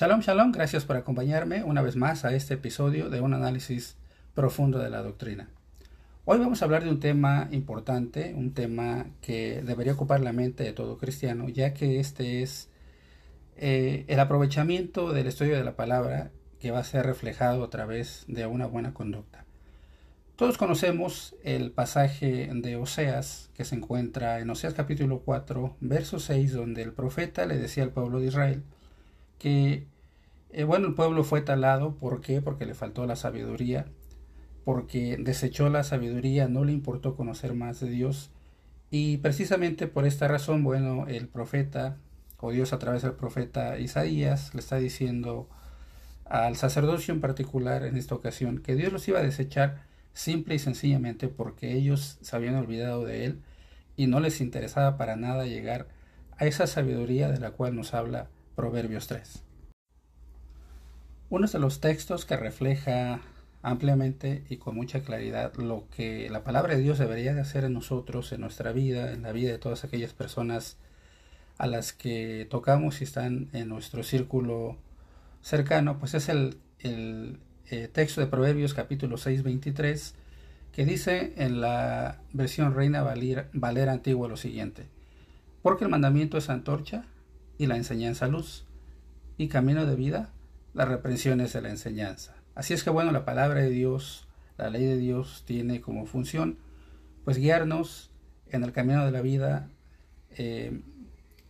Shalom, shalom, gracias por acompañarme una vez más a este episodio de un análisis profundo de la doctrina. Hoy vamos a hablar de un tema importante, un tema que debería ocupar la mente de todo cristiano, ya que este es eh, el aprovechamiento del estudio de la palabra que va a ser reflejado a través de una buena conducta. Todos conocemos el pasaje de Oseas que se encuentra en Oseas capítulo 4, verso 6, donde el profeta le decía al pueblo de Israel, que, eh, bueno, el pueblo fue talado, ¿por qué? Porque le faltó la sabiduría, porque desechó la sabiduría, no le importó conocer más de Dios, y precisamente por esta razón, bueno, el profeta, o Dios a través del profeta Isaías, le está diciendo al sacerdocio en particular en esta ocasión que Dios los iba a desechar simple y sencillamente porque ellos se habían olvidado de Él y no les interesaba para nada llegar a esa sabiduría de la cual nos habla Proverbios 3. Uno de los textos que refleja ampliamente y con mucha claridad lo que la palabra de Dios debería de hacer en nosotros, en nuestra vida, en la vida de todas aquellas personas a las que tocamos y están en nuestro círculo cercano, pues es el, eh, texto de Proverbios capítulo 6, 23, que dice en la versión Reina Valera Antigua lo siguiente, porque el mandamiento es antorcha y la enseñanza luz, y camino de vida, las reprensiones de la enseñanza. Así es que bueno, la palabra de Dios, la ley de Dios tiene como función, pues guiarnos en el camino de la vida, eh,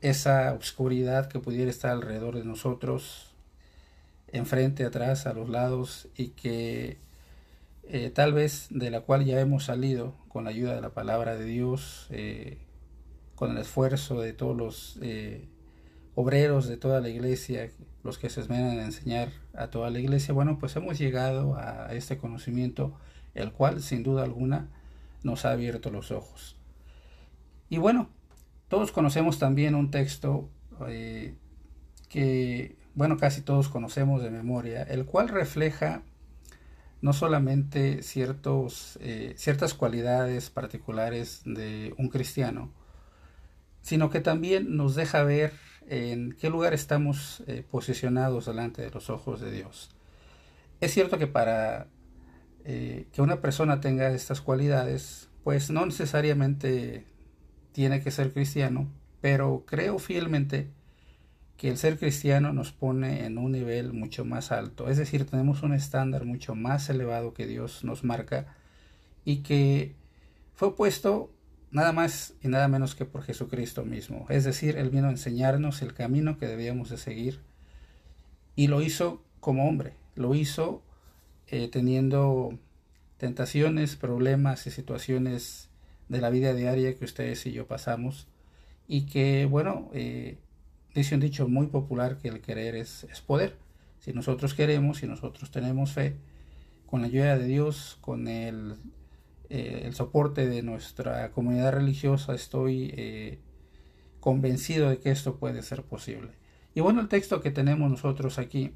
esa oscuridad que pudiera estar alrededor de nosotros, enfrente, atrás, a los lados, y que eh, tal vez de la cual ya hemos salido con la ayuda de la palabra de Dios, eh, con el esfuerzo de todos los obreros de toda la iglesia, los que se esmeran en enseñar a toda la iglesia, bueno, pues hemos llegado a este conocimiento, el cual sin duda alguna nos ha abierto los ojos. Y bueno, todos conocemos también un texto eh, que, bueno, casi todos conocemos de memoria, el cual refleja no solamente ciertos, eh, ciertas cualidades particulares de un cristiano, sino que también nos deja ver en qué lugar estamos eh, posicionados delante de los ojos de Dios. Es cierto que para eh, que una persona tenga estas cualidades, pues no necesariamente tiene que ser cristiano, pero creo fielmente que el ser cristiano nos pone en un nivel mucho más alto, es decir, tenemos un estándar mucho más elevado que Dios nos marca y que fue puesto nada más y nada menos que por Jesucristo mismo. Es decir, Él vino a enseñarnos el camino que debíamos de seguir y lo hizo como hombre, lo hizo eh, teniendo tentaciones, problemas y situaciones de la vida diaria que ustedes y yo pasamos y que, bueno, eh, dice un dicho muy popular que el querer es, es poder. Si nosotros queremos, si nosotros tenemos fe, con la ayuda de Dios, con el eh, el soporte de nuestra comunidad religiosa, estoy eh, convencido de que esto puede ser posible. Y bueno, el texto que tenemos nosotros aquí,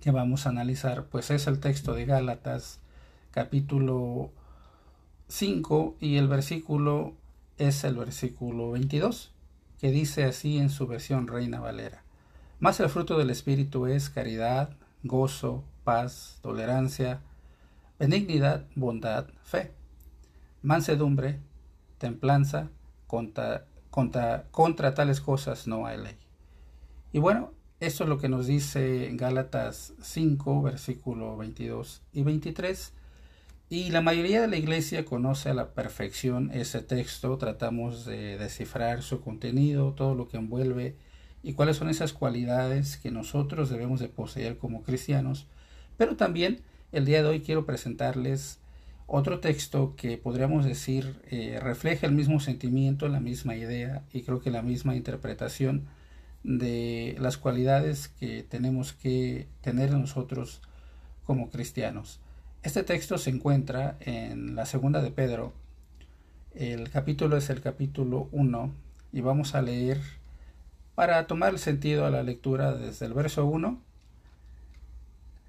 que vamos a analizar, pues es el texto de Gálatas, capítulo 5, y el versículo es el versículo 22, que dice así en su versión Reina Valera. Más el fruto del Espíritu es caridad, gozo, paz, tolerancia, benignidad, bondad, fe, mansedumbre, templanza, contra, tales cosas no hay ley. Y bueno, esto es lo que nos dice Gálatas 5, versículo 22 y 23. Y la mayoría de la iglesia conoce a la perfección ese texto, tratamos de descifrar su contenido, todo lo que envuelve y cuáles son esas cualidades que nosotros debemos de poseer como cristianos, pero también el día de hoy quiero presentarles otro texto que podríamos decir eh, refleja el mismo sentimiento, la misma idea y creo que la misma interpretación de las cualidades que tenemos que tener nosotros como cristianos. Este texto se encuentra en la segunda de Pedro. El capítulo es el capítulo 1 y vamos a leer para tomar el sentido a la lectura desde el verso 1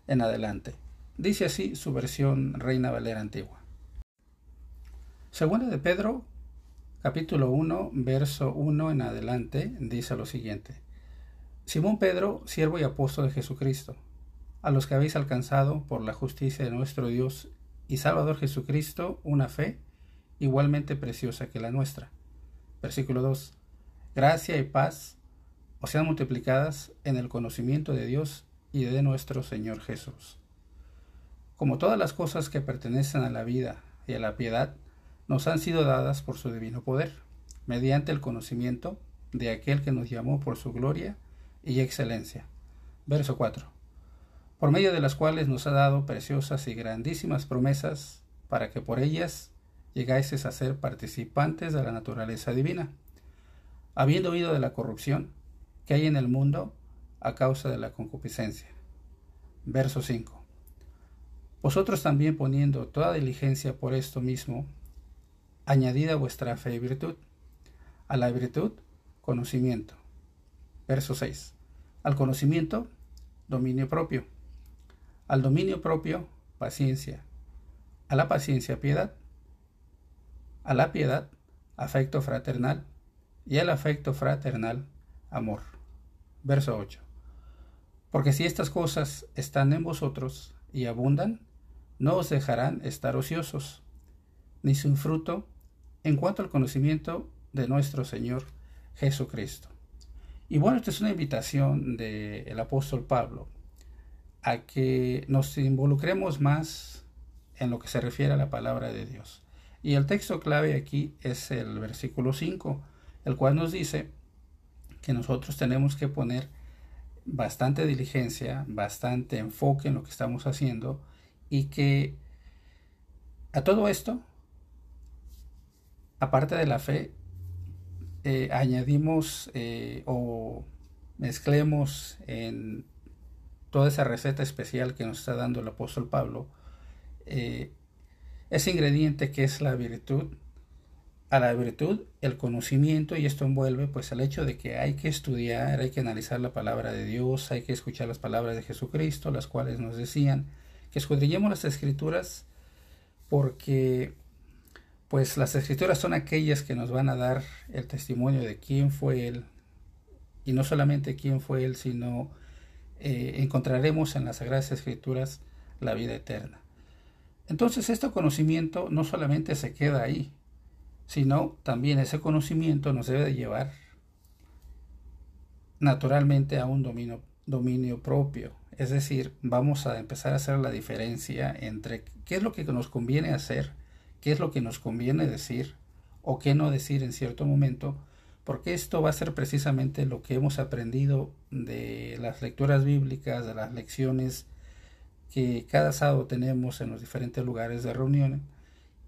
en adelante. Dice así su versión Reina Valera antigua. Segunda de Pedro, capítulo 1, verso 1 en adelante, dice lo siguiente. Simón Pedro, siervo y apóstol de Jesucristo, a los que habéis alcanzado por la justicia de nuestro Dios y Salvador Jesucristo una fe igualmente preciosa que la nuestra. Versículo 2. Gracia y paz os sean multiplicadas en el conocimiento de Dios y de nuestro Señor Jesús. Como todas las cosas que pertenecen a la vida y a la piedad, nos han sido dadas por su divino poder, mediante el conocimiento de aquel que nos llamó por su gloria y excelencia. Verso 4. Por medio de las cuales nos ha dado preciosas y grandísimas promesas, para que por ellas llegáis a ser participantes de la naturaleza divina, habiendo oído de la corrupción que hay en el mundo a causa de la concupiscencia. Verso 5. Vosotros también poniendo toda diligencia por esto mismo, añadida vuestra fe y virtud, a la virtud, conocimiento. Verso 6. Al conocimiento, dominio propio. Al dominio propio, paciencia. A la paciencia, piedad. A la piedad, afecto fraternal. Y al afecto fraternal, amor. Verso 8. Porque si estas cosas están en vosotros y abundan, no os dejarán estar ociosos, ni sin fruto en cuanto al conocimiento de nuestro Señor Jesucristo. Y bueno, esta es una invitación del apóstol Pablo a que nos involucremos más en lo que se refiere a la palabra de Dios. Y el texto clave aquí es el versículo 5, el cual nos dice que nosotros tenemos que poner bastante diligencia, bastante enfoque en lo que estamos haciendo y que a todo esto, aparte de la fe, eh, añadimos eh, o mezclemos en toda esa receta especial que nos está dando el apóstol Pablo, eh, ese ingrediente que es la virtud, a la virtud el conocimiento y esto envuelve pues el hecho de que hay que estudiar, hay que analizar la palabra de Dios, hay que escuchar las palabras de Jesucristo, las cuales nos decían que escudriñemos las escrituras porque pues las escrituras son aquellas que nos van a dar el testimonio de quién fue Él y no solamente quién fue Él, sino eh, encontraremos en las Sagradas Escrituras la vida eterna. Entonces este conocimiento no solamente se queda ahí, sino también ese conocimiento nos debe de llevar naturalmente a un dominio propio, es decir, vamos a empezar a hacer la diferencia entre qué es lo que nos conviene hacer, qué es lo que nos conviene decir o qué no decir en cierto momento, porque esto va a ser precisamente lo que hemos aprendido de las lecturas bíblicas, de las lecciones que cada sábado tenemos en los diferentes lugares de reunión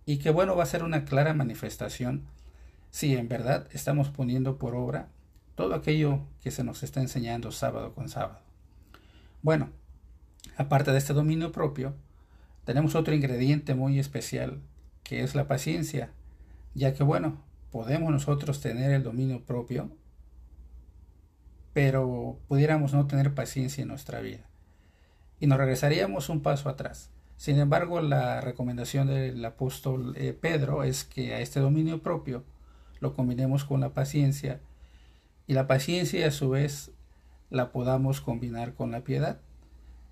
y que bueno va a ser una clara manifestación si en verdad estamos poniendo por obra todo aquello que se nos está enseñando sábado con sábado. Bueno, aparte de este dominio propio, tenemos otro ingrediente muy especial, que es la paciencia, ya que bueno, podemos nosotros tener el dominio propio, pero pudiéramos no tener paciencia en nuestra vida. Y nos regresaríamos un paso atrás. Sin embargo, la recomendación del apóstol eh, Pedro es que a este dominio propio lo combinemos con la paciencia y la paciencia a su vez la podamos combinar con la piedad.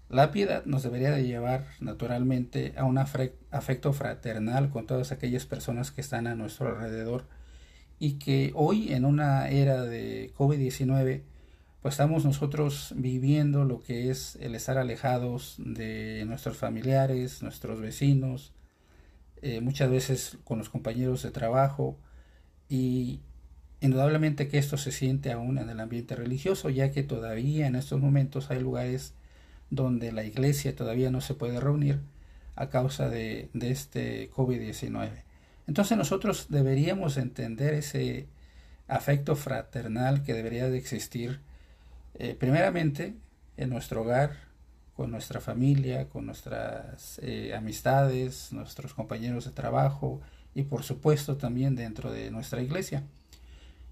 La piedad nos debería de llevar naturalmente a un afecto fraternal con todas aquellas personas que están a nuestro alrededor y que hoy en una era de COVID-19 pues estamos nosotros viviendo lo que es el estar alejados de nuestros familiares, nuestros vecinos, eh, muchas veces con los compañeros de trabajo y Indudablemente que esto se siente aún en el ambiente religioso, ya que todavía en estos momentos hay lugares donde la iglesia todavía no se puede reunir a causa de, este COVID-19. Entonces nosotros deberíamos entender ese afecto fraternal que debería de existir eh, primeramente en nuestro hogar, con nuestra familia, con nuestras eh, amistades, nuestros compañeros de trabajo y por supuesto también dentro de nuestra iglesia.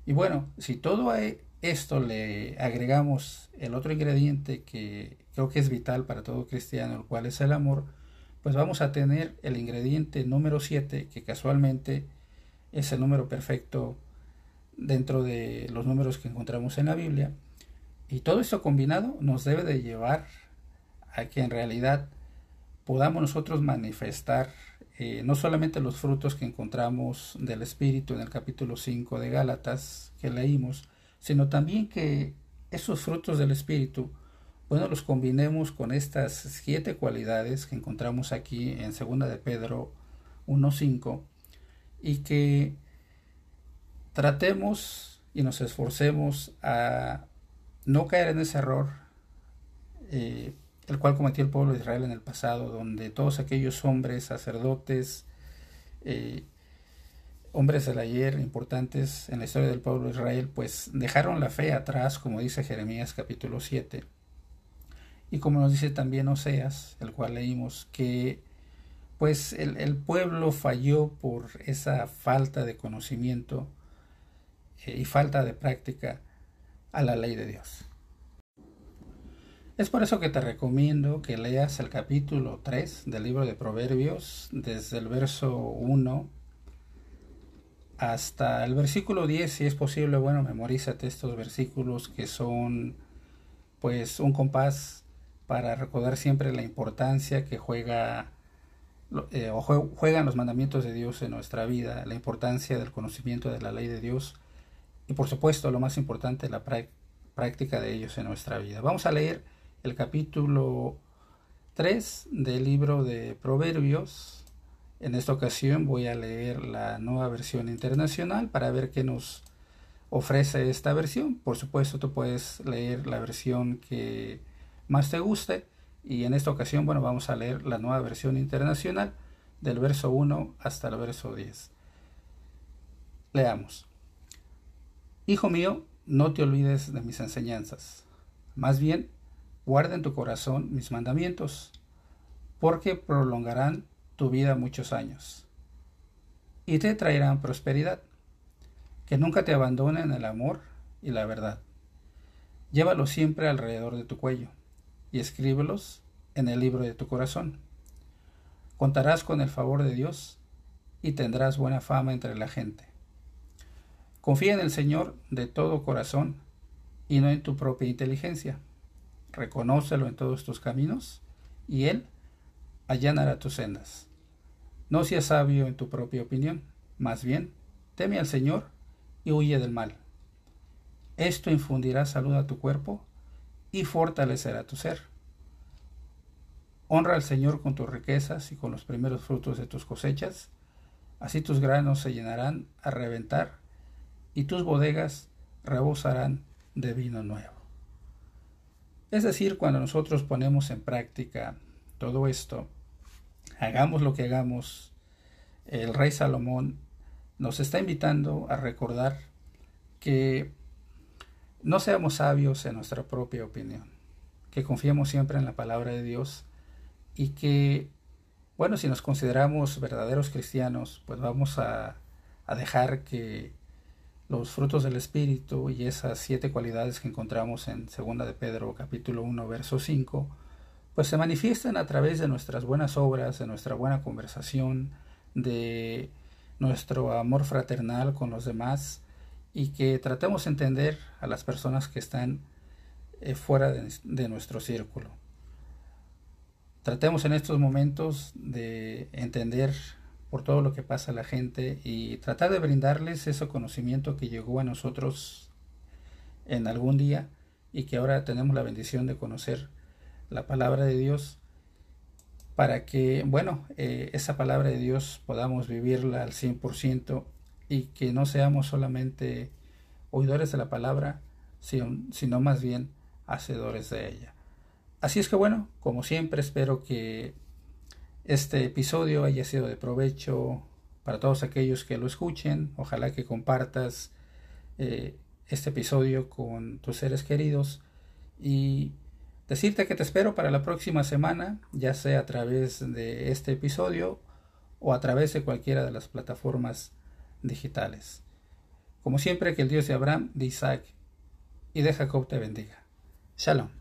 Y bueno, si todo esto le agregamos el otro ingrediente que creo que es vital para todo cristiano, el cual es el amor, pues vamos a tener el ingrediente número 7, que casualmente es el número perfecto dentro de los números que encontramos en la Biblia. Y todo esto combinado nos debe de llevar a que en realidad podamos nosotros manifestar eh, no solamente los frutos que encontramos del Espíritu en el capítulo 5 de Gálatas que leímos, sino también que esos frutos del Espíritu, bueno, los combinemos con estas siete cualidades que encontramos aquí en 2 de Pedro 1.5 y que tratemos y nos esforcemos a no caer en ese error eh, el cual cometió el pueblo de Israel en el pasado, donde todos aquellos hombres, sacerdotes, eh, hombres del ayer importantes en la historia del pueblo de Israel, pues dejaron la fe atrás, como dice Jeremías capítulo 7, y como nos dice también Oseas, el cual leímos, que pues el, pueblo falló por esa falta de conocimiento eh, y falta de práctica a la ley de Dios. Es por eso que te recomiendo que leas el capítulo 3 del libro de Proverbios, desde el verso 1 hasta el versículo 10, si es posible, bueno, memorízate estos versículos que son pues un compás para recordar siempre la importancia que juega eh, o juegan los mandamientos de Dios en nuestra vida, la importancia del conocimiento de la ley de Dios y por supuesto lo más importante, la práctica de ellos en nuestra vida. Vamos a leer el capítulo 3 del libro de Proverbios. En esta ocasión voy a leer la nueva versión internacional para ver qué nos ofrece esta versión. Por supuesto, tú puedes leer la versión que más te guste y en esta ocasión, bueno, vamos a leer la nueva versión internacional del verso 1 hasta el verso 10. Leamos. Hijo mío, no te olvides de mis enseñanzas. Más bien, guarda en tu corazón mis mandamientos, porque prolongarán tu vida muchos años y te traerán prosperidad. Que nunca te abandonen el amor y la verdad. Llévalos siempre alrededor de tu cuello y escríbelos en el libro de tu corazón. Contarás con el favor de Dios y tendrás buena fama entre la gente. Confía en el Señor de todo corazón y no en tu propia inteligencia reconócelo en todos tus caminos, y Él allanará tus sendas. No seas sabio en tu propia opinión, más bien, teme al Señor y huye del mal. Esto infundirá salud a tu cuerpo y fortalecerá tu ser. Honra al Señor con tus riquezas y con los primeros frutos de tus cosechas, así tus granos se llenarán a reventar y tus bodegas rebosarán de vino nuevo. Es decir, cuando nosotros ponemos en práctica todo esto, hagamos lo que hagamos, el rey Salomón nos está invitando a recordar que no seamos sabios en nuestra propia opinión, que confiemos siempre en la palabra de Dios y que, bueno, si nos consideramos verdaderos cristianos, pues vamos a, dejar que los frutos del Espíritu y esas siete cualidades que encontramos en 2 de Pedro capítulo 1 verso 5, pues se manifiestan a través de nuestras buenas obras, de nuestra buena conversación, de nuestro amor fraternal con los demás y que tratemos de entender a las personas que están eh, fuera de, de nuestro círculo. Tratemos en estos momentos de entender por todo lo que pasa a la gente y tratar de brindarles ese conocimiento que llegó a nosotros en algún día y que ahora tenemos la bendición de conocer la palabra de Dios para que, bueno, eh, esa palabra de Dios podamos vivirla al 100% y que no seamos solamente oidores de la palabra, sino, sino más bien hacedores de ella. Así es que bueno, como siempre espero que este episodio haya sido de provecho para todos aquellos que lo escuchen. Ojalá que compartas eh, este episodio con tus seres queridos y decirte que te espero para la próxima semana, ya sea a través de este episodio o a través de cualquiera de las plataformas digitales. Como siempre, que el Dios de Abraham, de Isaac y de Jacob te bendiga. Shalom.